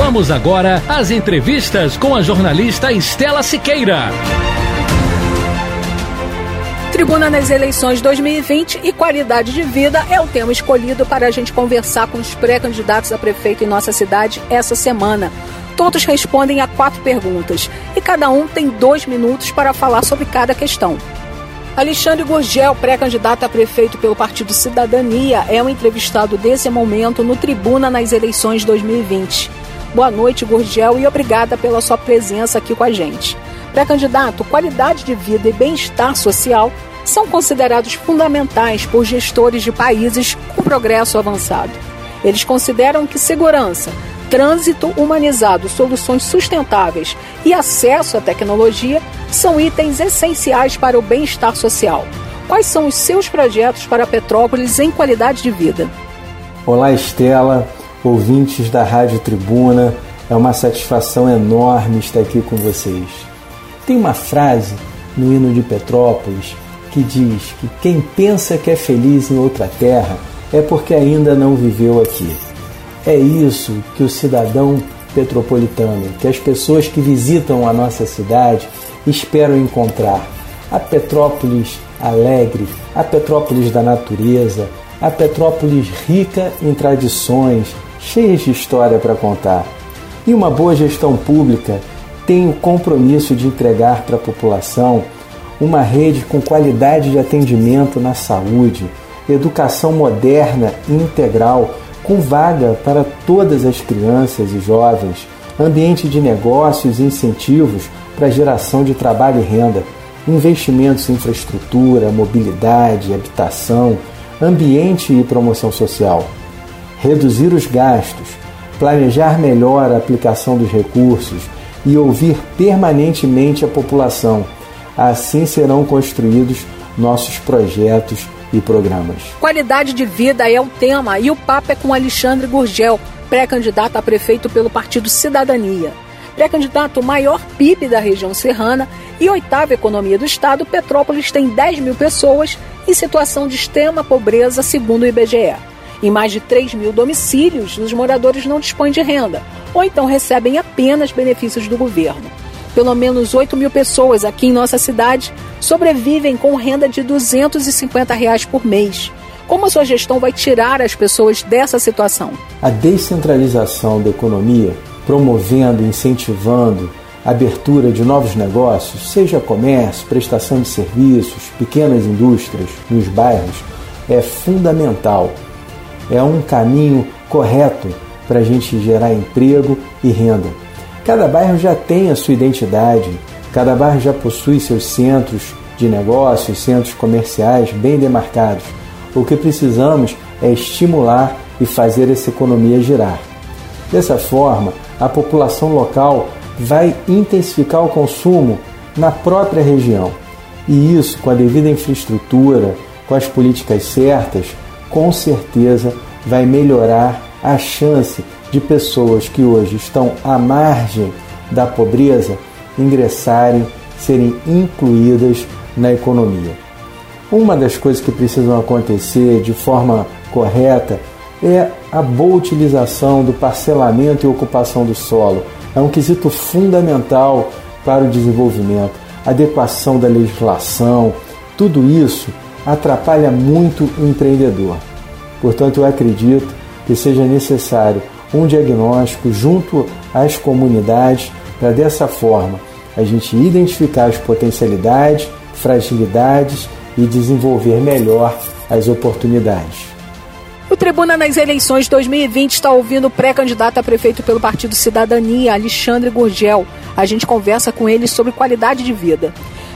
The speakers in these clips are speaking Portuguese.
Vamos agora às entrevistas com a jornalista Estela Siqueira. Tribuna nas eleições 2020 e qualidade de vida é o tema escolhido para a gente conversar com os pré-candidatos a prefeito em nossa cidade essa semana. Todos respondem a quatro perguntas e cada um tem dois minutos para falar sobre cada questão. Alexandre Gurgel, pré-candidato a prefeito pelo Partido Cidadania, é o entrevistado desse momento no Tribuna nas eleições 2020. Boa noite, Gurgel, e obrigada pela sua presença aqui com a gente. Pré-candidato, qualidade de vida e bem-estar social são considerados fundamentais por gestores de países com progresso avançado. Eles consideram que segurança, trânsito humanizado, soluções sustentáveis e acesso à tecnologia são itens essenciais para o bem-estar social. Quais são os seus projetos para Petrópolis em qualidade de vida? Olá, Estela, ouvintes da Rádio Tribuna. É uma satisfação enorme estar aqui com vocês. Tem uma frase no hino de Petrópolis que diz que quem pensa que é feliz em outra terra é porque ainda não viveu aqui. É isso que o cidadão petropolitano, que as pessoas que visitam a nossa cidade esperam encontrar. A Petrópolis alegre, a Petrópolis da natureza, a Petrópolis rica em tradições, cheias de história para contar. E uma boa gestão pública tem o compromisso de entregar para a população uma rede com qualidade de atendimento na saúde, educação moderna e integral, com vaga para todas as crianças e jovens, ambiente de negócios e incentivos para geração de trabalho e renda, investimentos em infraestrutura, mobilidade, habitação, ambiente e promoção social. Reduzir os gastos, planejar melhor a aplicação dos recursos e ouvir permanentemente a população Assim serão construídos nossos projetos e programas. Qualidade de vida é o tema e o papo é com Alexandre Gurgel, pré-candidato a prefeito pelo Partido Cidadania. Pré-candidato maior PIB da região serrana e oitava economia do estado, Petrópolis tem 10 mil pessoas em situação de extrema pobreza, segundo o IBGE. Em mais de 3 mil domicílios, os moradores não dispõem de renda ou então recebem apenas benefícios do governo. Pelo menos 8 mil pessoas aqui em nossa cidade sobrevivem com renda de 250 reais por mês. Como a sua gestão vai tirar as pessoas dessa situação? A descentralização da economia, promovendo incentivando a abertura de novos negócios, seja comércio, prestação de serviços, pequenas indústrias nos bairros, é fundamental. É um caminho correto para a gente gerar emprego e renda. Cada bairro já tem a sua identidade, cada bairro já possui seus centros de negócios, centros comerciais bem demarcados. O que precisamos é estimular e fazer essa economia girar. Dessa forma, a população local vai intensificar o consumo na própria região. E isso, com a devida infraestrutura, com as políticas certas, com certeza vai melhorar a chance de pessoas que hoje estão à margem da pobreza ingressarem, serem incluídas na economia. Uma das coisas que precisam acontecer de forma correta é a boa utilização do parcelamento e ocupação do solo. É um quesito fundamental para o desenvolvimento. Adequação da legislação, tudo isso atrapalha muito o empreendedor. Portanto, eu acredito que seja necessário um diagnóstico junto às comunidades para dessa forma a gente identificar as potencialidades, fragilidades e desenvolver melhor as oportunidades. O Tribuna nas eleições 2020 está ouvindo o pré-candidato a prefeito pelo Partido Cidadania, Alexandre Gurgel. A gente conversa com ele sobre qualidade de vida.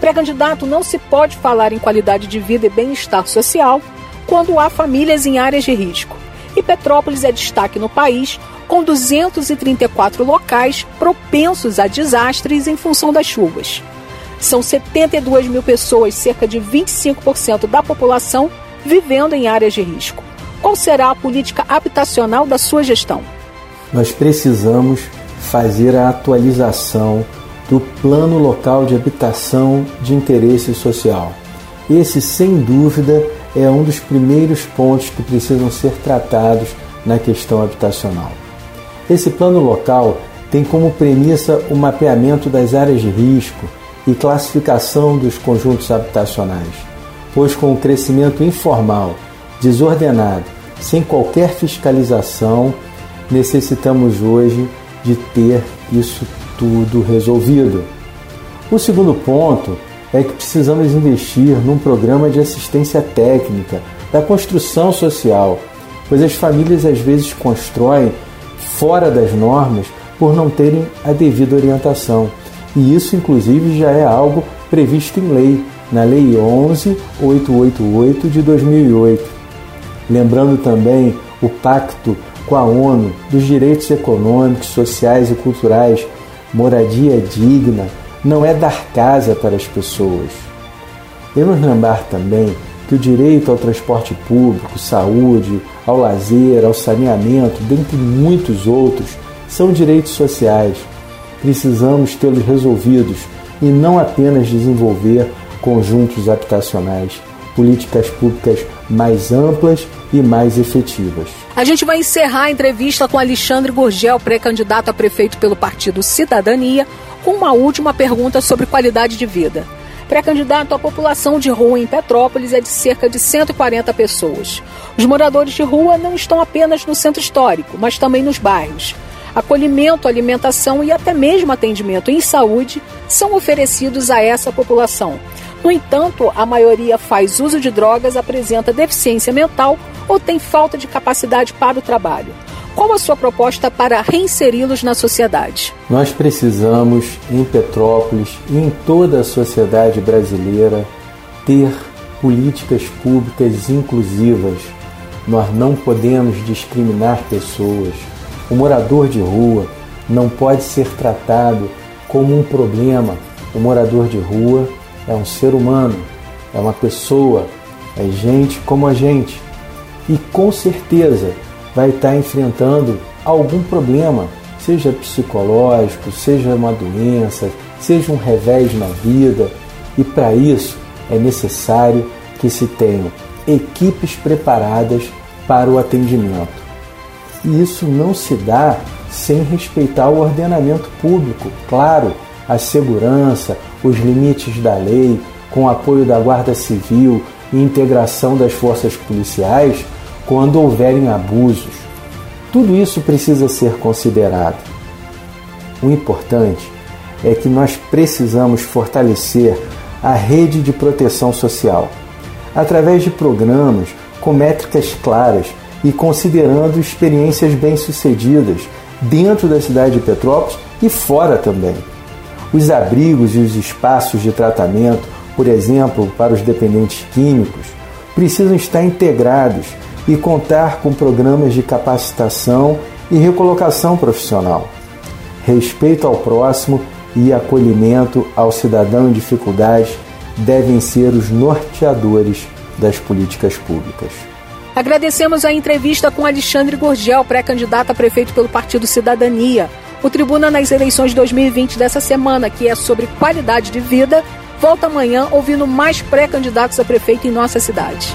Pré-candidato, não se pode falar em qualidade de vida e bem-estar social quando há famílias em áreas de risco. e Petrópolis é destaque no país, com 234 locais propensos a desastres em função das chuvas. São 72 mil pessoas, cerca de 25% da população, vivendo em áreas de risco. Qual será a política habitacional da sua gestão? Nós precisamos fazer a atualização do Plano Local de Habitação de Interesse Social. Esse, sem dúvida, é um dos primeiros pontos que precisam ser tratados na questão habitacional. Esse plano local tem como premissa o mapeamento das áreas de risco e classificação dos conjuntos habitacionais, pois com o crescimento informal, desordenado, sem qualquer fiscalização, necessitamos hoje de ter isso tudo resolvido. O segundo ponto é que precisamos investir num programa de assistência técnica da construção social, pois as famílias às vezes constroem fora das normas por não terem a devida orientação. E isso, inclusive, já é algo previsto em lei, na Lei 11888 de 2008. Lembrando também o Pacto com a ONU dos Direitos Econômicos, Sociais e Culturais, moradia digna, não é dar casa para as pessoas. Devemos lembrar também que o direito ao transporte público, saúde, ao lazer, ao saneamento, dentre muitos outros, são direitos sociais. Precisamos tê-los resolvidos e não apenas desenvolver conjuntos habitacionais, políticas públicas mais amplas e mais efetivas. A gente vai encerrar a entrevista com Alexandre Gurgel, pré-candidato a prefeito pelo Partido Cidadania, com uma última pergunta sobre qualidade de vida. Pré-candidato, a população de rua em Petrópolis é de cerca de 140 pessoas. Os moradores de rua não estão apenas no centro histórico, mas também nos bairros. Acolhimento, alimentação e até mesmo atendimento em saúde são oferecidos a essa população. No entanto, a maioria faz uso de drogas, apresenta deficiência mental ou tem falta de capacidade para o trabalho. Qual a sua proposta para reinseri-los na sociedade? Nós precisamos, em Petrópolis e em toda a sociedade brasileira, ter políticas públicas inclusivas. Nós não podemos discriminar pessoas. O morador de rua não pode ser tratado como um problema. O morador de rua é um ser humano, é uma pessoa, é gente como a gente. E com certeza vai estar enfrentando algum problema, seja psicológico, seja uma doença, seja um revés na vida, e para isso é necessário que se tenham equipes preparadas para o atendimento. E isso não se dá sem respeitar o ordenamento público, claro, a segurança, os limites da lei, com o apoio da Guarda Civil e integração das forças policiais quando houverem abusos. Tudo isso precisa ser considerado. O importante é que nós precisamos fortalecer a rede de proteção social através de programas com métricas claras e considerando experiências bem-sucedidas dentro da cidade de Petrópolis e fora também. Os abrigos e os espaços de tratamento, por exemplo, para os dependentes químicos, precisam estar integrados e contar com programas de capacitação e recolocação profissional. Respeito ao próximo e acolhimento ao cidadão em dificuldade devem ser os norteadores das políticas públicas. Agradecemos a entrevista com Alexandre Gorgel, pré-candidato a prefeito pelo Partido Cidadania. O Tribuna nas eleições 2020 dessa semana, que é sobre qualidade de vida, volta amanhã ouvindo mais pré-candidatos a prefeito em nossa cidade.